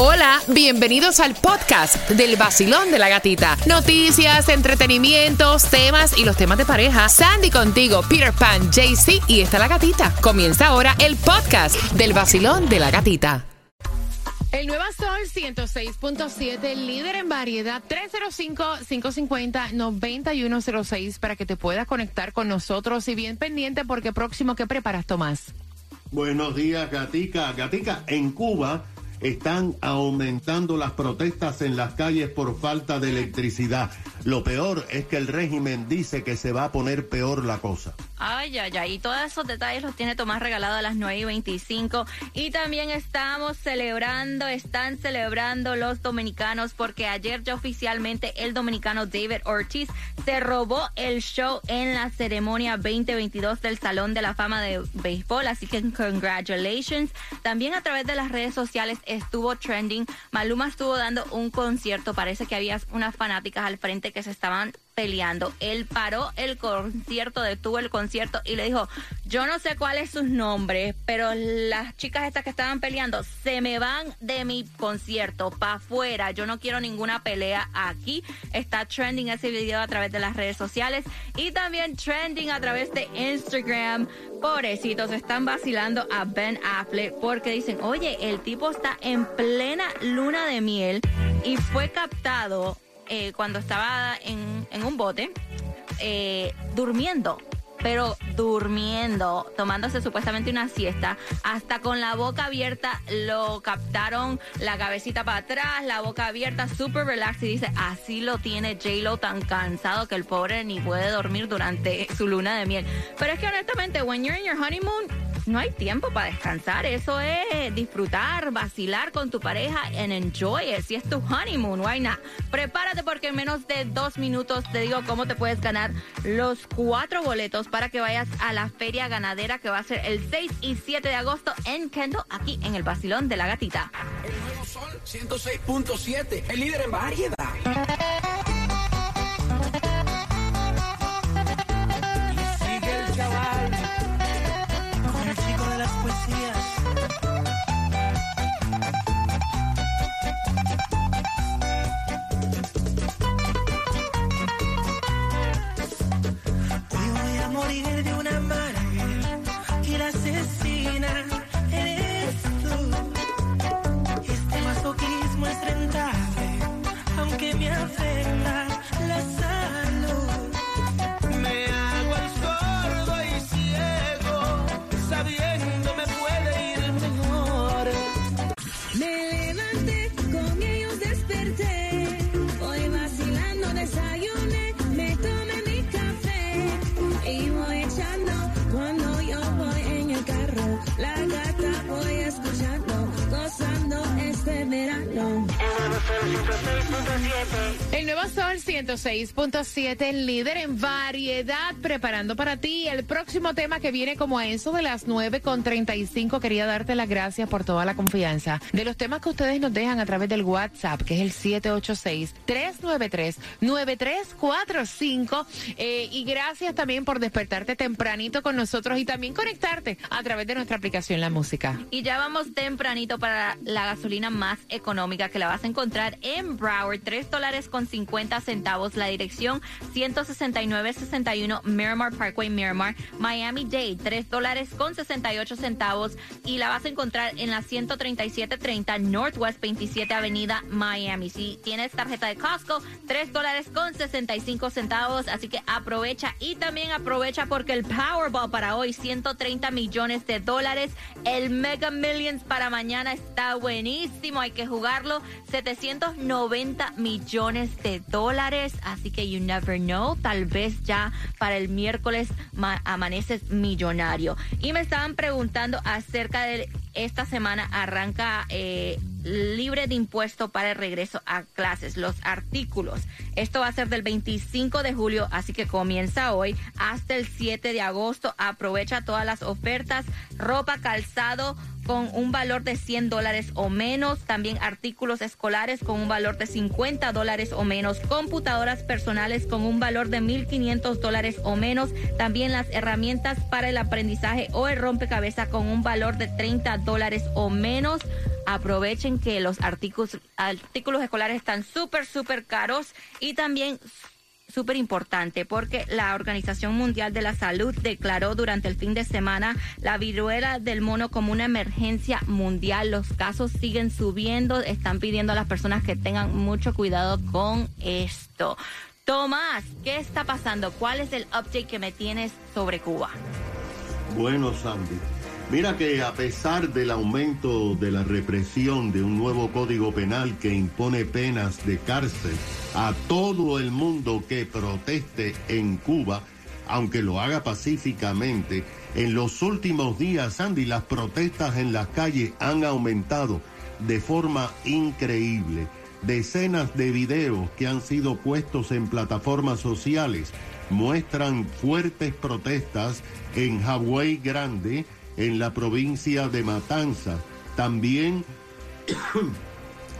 Hola, bienvenidos al podcast del vacilón de la gatita. Noticias, entretenimientos, temas y los temas de pareja. Sandy contigo, Peter Pan, JC y está la gatita. Comienza ahora el podcast del vacilón de la gatita. El Nueva Sol 106.7, líder en variedad, 305-550-9106 para que te puedas conectar con nosotros y bien pendiente porque próximo, ¿qué preparas, Tomás? Buenos días, Gatica. Gatica, en Cuba están aumentando las protestas en las calles por falta de electricidad. Lo peor es que el régimen dice que se va a poner peor la cosa. Ay, ay, ay. Y todos esos detalles los tiene Tomás regalado a las 9 y 25. Y también estamos celebrando, están celebrando los dominicanos porque ayer ya oficialmente el dominicano David Ortiz se robó el show en la ceremonia 2022 del Salón de la Fama de Béisbol. Así que congratulations. También a través de las redes sociales estuvo trending. Maluma estuvo dando un concierto. Parece que había unas fanáticas al frente que se estaban peleando. Él paró el concierto, detuvo el concierto y le dijo, yo no sé cuál es su nombre, pero las chicas estas que estaban peleando se me van de mi concierto para afuera. Yo no quiero ninguna pelea aquí. Está trending ese video a través de las redes sociales y también trending a través de Instagram. Pobrecitos, están vacilando a Ben Affleck porque dicen, oye, el tipo está en plena luna de miel y fue captado eh, cuando estaba en, un bote eh, durmiendo pero durmiendo, tomándose supuestamente una siesta, hasta con la boca abierta lo captaron, la cabecita para atrás, la boca abierta, super relax y dice, así lo tiene J-Lo tan cansado que el pobre ni puede dormir durante su luna de miel. Pero es que honestamente, when you're in your honeymoon, no hay tiempo para descansar. Eso es disfrutar, vacilar con tu pareja and enjoy it. Si es tu honeymoon, why not? Prepárate porque en menos de dos minutos te digo cómo te puedes ganar los cuatro boletos para que vayas a la feria ganadera que va a ser el 6 y 7 de agosto en Kendall, aquí en el Basilón de la Gatita. El nuevo sol 106.7, el líder en variedad. 106.7, líder en variedad, preparando para ti el próximo tema que viene como a eso de las 9.35. Quería darte las gracias por toda la confianza. De los temas que ustedes nos dejan a través del WhatsApp, que es el 786-393-9345. Eh, y gracias también por despertarte tempranito con nosotros y también conectarte a través de nuestra aplicación La Música. Y ya vamos tempranito para la gasolina más económica que la vas a encontrar en Broward, 3 dólares con 50 centavos. La dirección 16961 Miramar Parkway, Miramar, Miami Dade, 3 dólares con 68 centavos. Y la vas a encontrar en la 13730 Northwest 27 Avenida, Miami. Si tienes tarjeta de Costco, 3 dólares con 65 centavos. Así que aprovecha y también aprovecha porque el Powerball para hoy, 130 millones de dólares. El Mega Millions para mañana está buenísimo. Hay que jugarlo. 790 millones de dólares. Así que you never know. Tal vez ya para el miércoles ma- amaneces millonario. Y me estaban preguntando acerca de esta semana arranca eh, libre de impuesto para el regreso a clases, los artículos. Esto va a ser del 25 de julio, así que comienza hoy hasta el 7 de agosto. Aprovecha todas las ofertas, ropa, calzado con un valor de 100 dólares o menos, también artículos escolares con un valor de 50 dólares o menos, computadoras personales con un valor de 1.500 dólares o menos, también las herramientas para el aprendizaje o el rompecabezas con un valor de 30 dólares o menos. Aprovechen que los artículos, artículos escolares están súper, súper caros. Y también súper importante porque la Organización Mundial de la Salud declaró durante el fin de semana la viruela del mono como una emergencia mundial. Los casos siguen subiendo. Están pidiendo a las personas que tengan mucho cuidado con esto. Tomás, ¿qué está pasando? ¿Cuál es el update que me tienes sobre Cuba? Bueno, Sandy. Mira que a pesar del aumento de la represión de un nuevo código penal que impone penas de cárcel a todo el mundo que proteste en Cuba, aunque lo haga pacíficamente, en los últimos días, Sandy, las protestas en las calles han aumentado de forma increíble. Decenas de videos que han sido puestos en plataformas sociales muestran fuertes protestas en Hawái Grande, en la provincia de Matanzas. También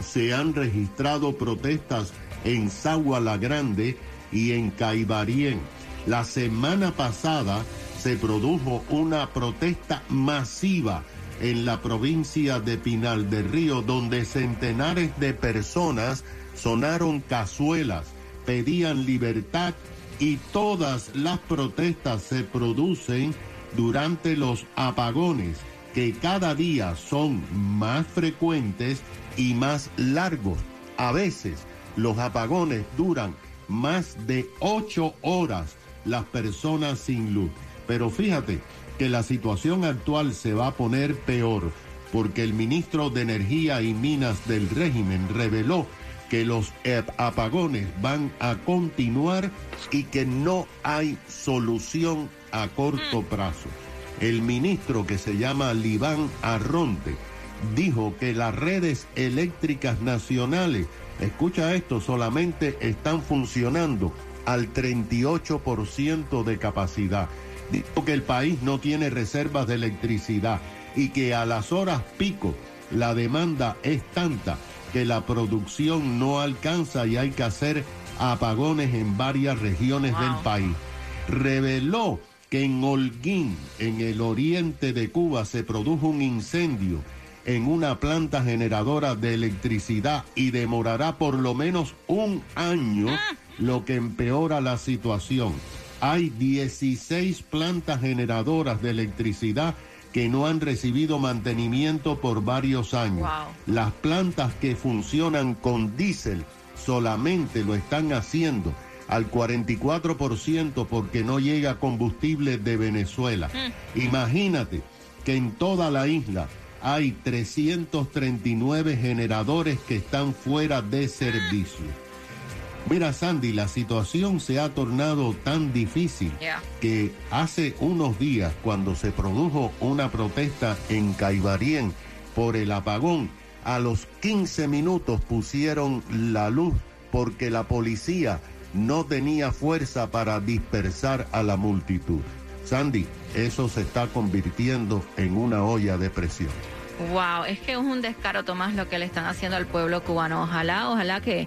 se han registrado protestas en Sagua la Grande y en Caibarien. La semana pasada se produjo una protesta masiva en la provincia de Pinal del Río, donde centenares de personas sonaron cazuelas, pedían libertad y todas las protestas se producen durante los apagones que cada día son más frecuentes y más largos. A veces los apagones duran más de ocho horas las personas sin luz. Pero fíjate que la situación actual se va a poner peor porque el ministro de Energía y Minas del régimen reveló que los apagones van a continuar y que no hay solución a corto plazo. El ministro que se llama Libán Arronte dijo que las redes eléctricas nacionales, escucha esto, solamente están funcionando al 38% de capacidad. Dijo que el país no tiene reservas de electricidad y que a las horas pico la demanda es tanta que la producción no alcanza y hay que hacer apagones en varias regiones del país. Reveló que en Holguín, en el oriente de Cuba, se produjo un incendio en una planta generadora de electricidad y demorará por lo menos un año, lo que empeora la situación. Hay 16 plantas generadoras de electricidad que no han recibido mantenimiento por varios años. Las plantas que funcionan con diésel solamente lo están haciendo al 44% porque no llega combustible de Venezuela. Imagínate que en toda la isla hay 339 generadores que están fuera de servicio. Mira, Sandy, la situación se ha tornado tan difícil Yeah. que hace unos días, cuando se produjo una protesta en Caibarien por el apagón, a los 15 minutos pusieron la luz porque la policía no tenía fuerza para dispersar a la multitud. Sandy, eso se está convirtiendo en una olla de presión. Wow, es que es un descaro, Tomás, lo que le están haciendo al pueblo cubano. Ojalá, ojalá que,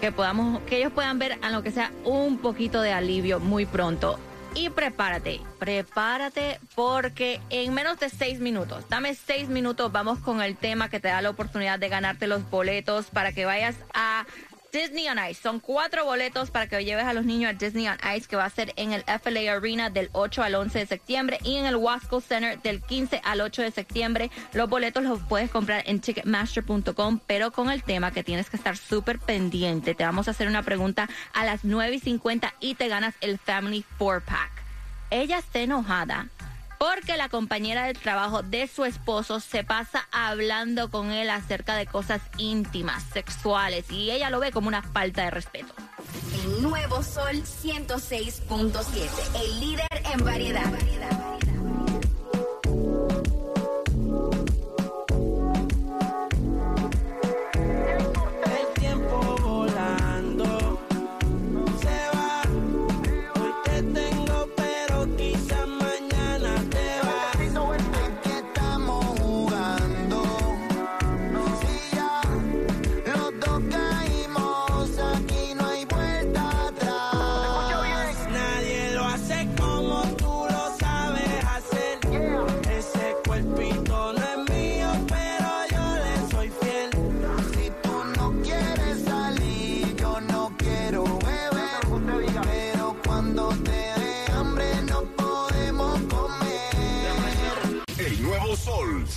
que podamos, que ellos puedan ver a lo que sea un poquito de alivio muy pronto. Y prepárate, prepárate porque en menos de seis minutos, dame seis minutos, vamos con el tema que te da la oportunidad de ganarte los boletos para que vayas a Disney on Ice. Son cuatro boletos para que lleves a los niños a Disney on Ice, que va a ser en el FLA Arena del 8 al 11 de septiembre y en el Wasco Center del 15 al 8 de septiembre. Los boletos los puedes comprar en ticketmaster.com, pero con el tema que tienes que estar súper pendiente. Te vamos a hacer una pregunta a las 9 y 50 y te ganas el Family 4-Pack. Ella está enojada porque la compañera de trabajo de su esposo se pasa hablando con él acerca de cosas íntimas, sexuales, y ella lo ve como una falta de respeto. El nuevo Sol 106.7, el líder en variedad.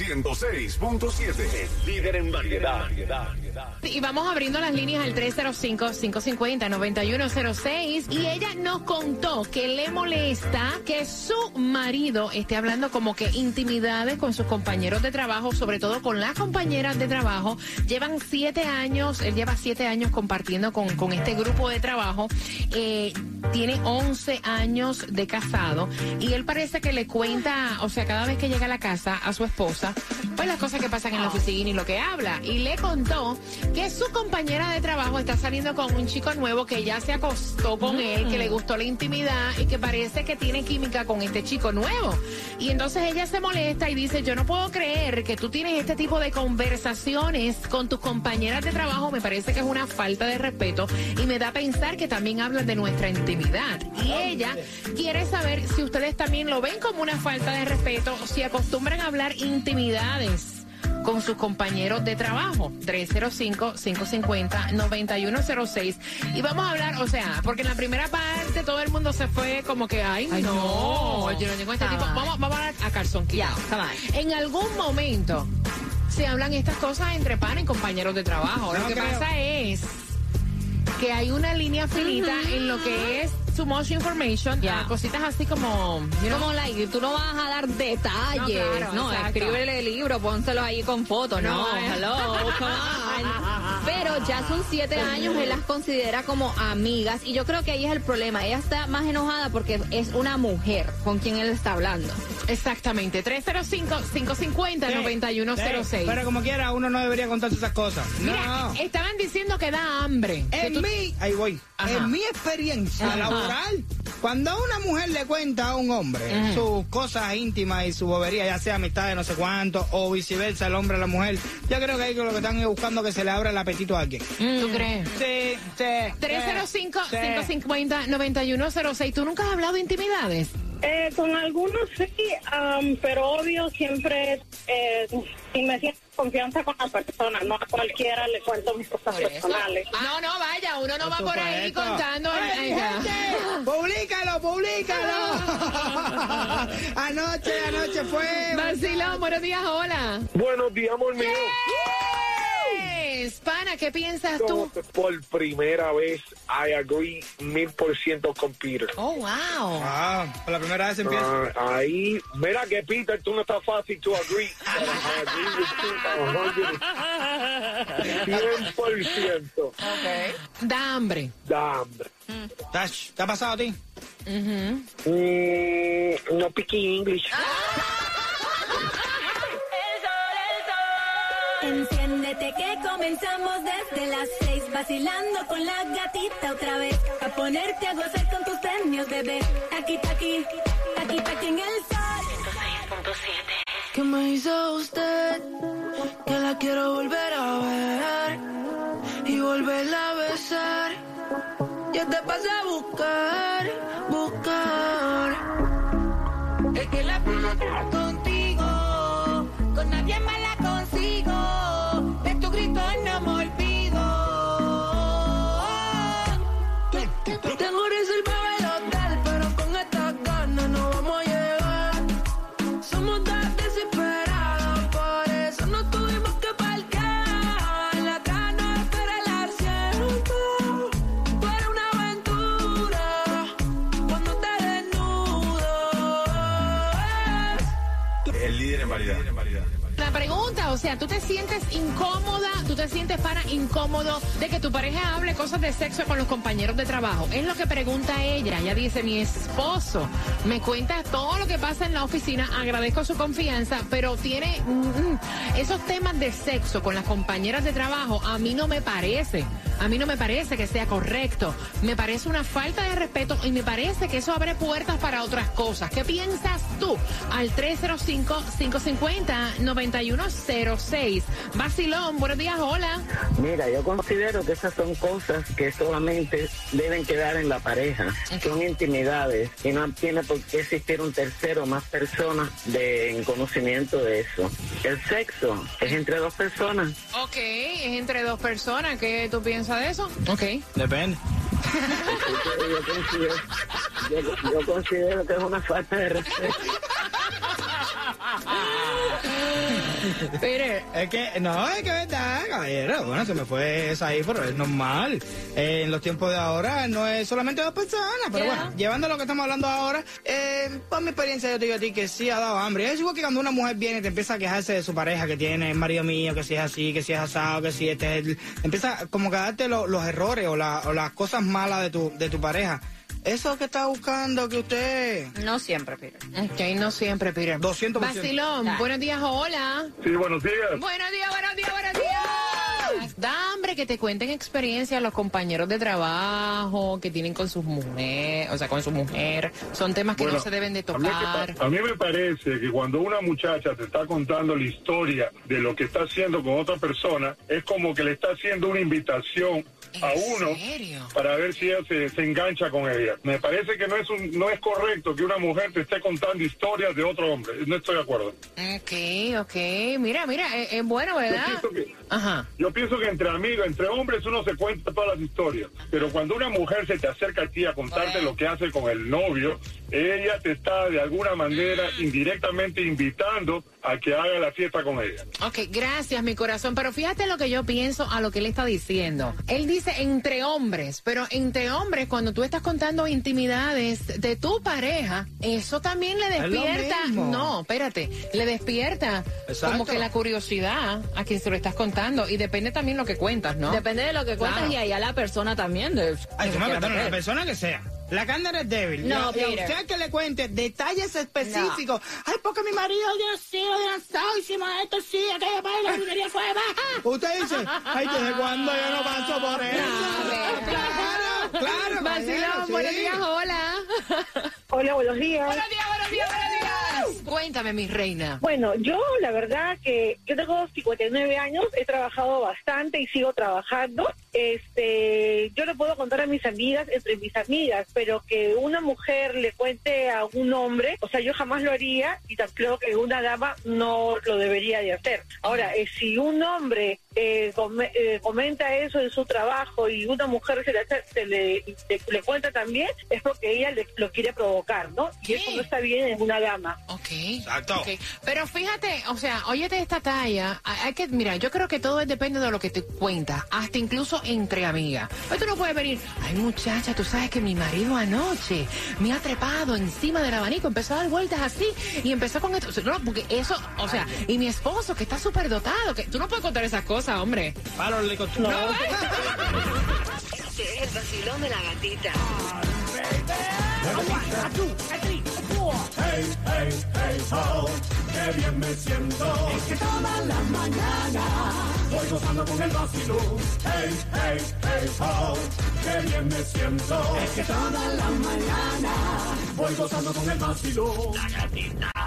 106.7. El líder en variedad. Y vamos abriendo las líneas al 305-550-9106. Y ella nos contó que le molesta que su marido esté hablando como que intimidades con sus compañeros de trabajo, sobre todo con las compañeras de trabajo. Llevan siete años, él lleva siete años compartiendo con, con este grupo de trabajo. Eh, tiene 11 años de casado y él parece que le cuenta, o sea, cada vez que llega a la casa a su esposa, pues las cosas que pasan en la oficina y lo que habla. Y le contó que su compañera de trabajo está saliendo con un chico nuevo que ya se acostó con él, que le gustó la intimidad y que parece que tiene química con este chico nuevo. Y entonces ella se molesta y dice, yo no puedo creer que tú tienes este tipo de conversaciones con tus compañeras de trabajo, me parece que es una falta de respeto y me da a pensar que también hablan de nuestra intimidad. Y ella quiere saber si ustedes también lo ven como una falta de respeto, si acostumbran a hablar intimidades con sus compañeros de trabajo. 305-550-9106. Y vamos a hablar, o sea, porque en la primera parte todo el mundo se fue como que, ay, no, yo no tengo este tipo. Vamos, vamos a hablar a calzón on. En algún momento se hablan estas cosas entre pan y compañeros de trabajo. Lo que pasa es que hay una línea finita en lo que es too much information, Ya. a cositas así como, you know, Como like, tú no vas a dar detalles. No, claro, No, escríbele el libro, pónselo ahí con fotos. No, No, eh. hello, come on. Pero ya son siete años, él las considera como amigas. Y yo creo que ahí es el problema. Ella está más enojada porque es una mujer con quien él está hablando. Exactamente, 305-550-9106. Pero como quiera, uno no debería contarse esas cosas. Mira, no. estaban diciendo que da hambre. En tú- mi, ahí voy. Ajá. En mi experiencia Ajá. laboral, cuando una mujer le cuenta a un hombre sus cosas íntimas y su bobería, ya sea amistad de no sé cuánto o viceversa, el hombre a la mujer, yo creo que ahí lo que están es buscando que se le abra el apetito a alguien. ¿Tú crees? Sí, sí. 305-550-9106. ¿Tú nunca has hablado de intimidades? Eh, con algunos sí, am, pero obvio siempre, eh, si me siento confianza con la persona, no a cualquiera le cuento mis cosas personales. No, no, vaya, uno no va por ahí supuesto. contando. ¡Ay, gente! ¡Públicalo, públicalo! anoche, anoche fue... Vacilón, buenos días, hola. Buenos días, amor mío. Yes. Pana, ¿qué piensas tú? Por primera vez, I agree mil por ciento con Peter. Oh, wow. Ah, por la primera vez empieza. Ah, ahí, mira que Peter, tú no estás fácil to agree. but I agree with you a 100%. Da hambre. Da hambre. Tash, ¿Te ha pasado a ti? Mm, no picky English. Que comenzamos desde las seis vacilando con la gatita otra vez a ponerte a gozar con tus premios bebé aquí aquí aquí aquí en el sol 106.7 ¿Qué me hizo usted? Que la quiero volver a ver y volverla a besar. Yo te pasé a buscar, buscar. Es que la pelota te sientes incómoda, tú te sientes para incómodo de que tu pareja hable cosas de sexo con los compañeros de trabajo? Es lo que pregunta ella. Ella dice, mi esposo me cuenta todo lo que pasa en la oficina, agradezco su confianza, pero tiene mm, esos temas de sexo con las compañeras de trabajo, a mí no me parece. A mí no me parece que sea correcto. Me parece una falta de respeto y me parece que eso abre puertas para otras cosas. ¿Qué piensas tú? Al 305-550-9106. Vacilón, buenos días, hola. Mira, yo considero que esas son cosas que solamente deben quedar en la pareja. Son intimidades y no tiene por qué existir un tercero o más personas de, en conocimiento de eso. El sexo es entre dos personas. Ok, es entre dos personas. ¿Qué tú piensas de eso? Ok. Depende. Yo considero, yo- yo considero que es una falta de respeto. Peter. Es que, no, es que verdad, caballero. Bueno, se me fue esa ahí, pero es normal. Eh, en los tiempos de ahora no es solamente dos personas. Pero Yeah. bueno, llevando lo que estamos hablando ahora, eh, por mi experiencia yo te digo a ti que sí ha dado hambre. Es igual que cuando una mujer viene y te empieza a quejarse de su pareja que tiene, el marido mío, que si es así, que si es asado, que si este es el... Empieza como que a darte lo- los errores o, la- o las cosas malas de tu, de tu pareja. Eso que está buscando que usted... No siempre, Peter. Ok, no siempre, Peter. 200%. Vacilón, buenos días, hola. Sí, buenos días. Buenos días, buenos días, buenos días. Da hambre que te cuenten experiencias los compañeros de trabajo que tienen con sus mujeres, o sea, con su mujer. Son temas que no se deben de A mí, tocar. que pa- a mí me parece que cuando una muchacha te está contando la historia de lo que está haciendo con otra persona, es como que le está haciendo una invitación a uno para ver si ella se, se engancha con ella. Me parece que no es un, no es correcto que una mujer te esté contando historias de otro hombre. No estoy de acuerdo. Ok, ok. Mira, mira, es, es bueno, ¿verdad? Yo pienso que- Ajá. Yo pienso que entre amigos, entre hombres, uno se cuenta todas las historias. Pero cuando una mujer se te acerca a ti a contarte lo que hace con el novio, ella te está de alguna manera indirectamente invitando a que haga la fiesta con ella. Ok, gracias, mi corazón. Pero fíjate lo que yo pienso a lo que él está diciendo. Él dice entre hombres, pero entre hombres, cuando tú estás contando intimidades de tu pareja, eso también le despierta. No, espérate, le despierta Exacto. como que la curiosidad a quien se lo estás contando. Y depende también lo que cuentas, ¿no? Depende de lo que cuentas Claro. y allá la persona también. De, Ay, de la persona que sea. La cándara es débil. No, y a, Peter. usted que le cuente detalles específicos. Ay, porque mi marido Dios sí, lo lanzado, hicimos esto, sí, aquello, para la brujería fue baja. Usted dice, ay, ¿desde cuándo yo no paso por eso? claro, claro. Vacilón, sí. buenos días, hola. Hola, buenos días. Buenos días, buenos días, buenos días. Cuéntame, mi reina. Bueno, yo la verdad que yo tengo 59 años, he trabajado bastante y sigo trabajando. Este, yo le puedo contar a mis amigas, entre mis amigas, pero que una mujer le cuente a un hombre, o sea, yo jamás lo haría y creo que una dama no lo debería de hacer. Ahora, eh, si un hombre eh, come- eh, comenta eso en su trabajo y una mujer se le, hace- se le, le- le cuenta también, es porque ella le- lo quiere provocar, ¿no? Y eso no está bien en una dama. Ok. Exacto. Pero fíjate, o sea, óyete esta talla. Hay que, mira, yo creo que todo es- depende de lo que te cuentas, hasta incluso entre amigas. Tú no puedes venir, ay muchacha, tú sabes que mi marido anoche me ha trepado encima del abanico, empezó a dar vueltas así y empezó con esto. No, porque eso, o sea, y mi esposo que está súper dotado, que tú no puedes contar esas cosas, hombre. Palo, le costó. Este es el vacilón de la gatita. Hey, hey, hey, ho, qué bien me siento. Es que toda la mañana voy gozando con el vacilón. Hey, hey, hey, ho, qué bien me siento. Es que toda la mañana voy gozando con el vacilón. La gatita.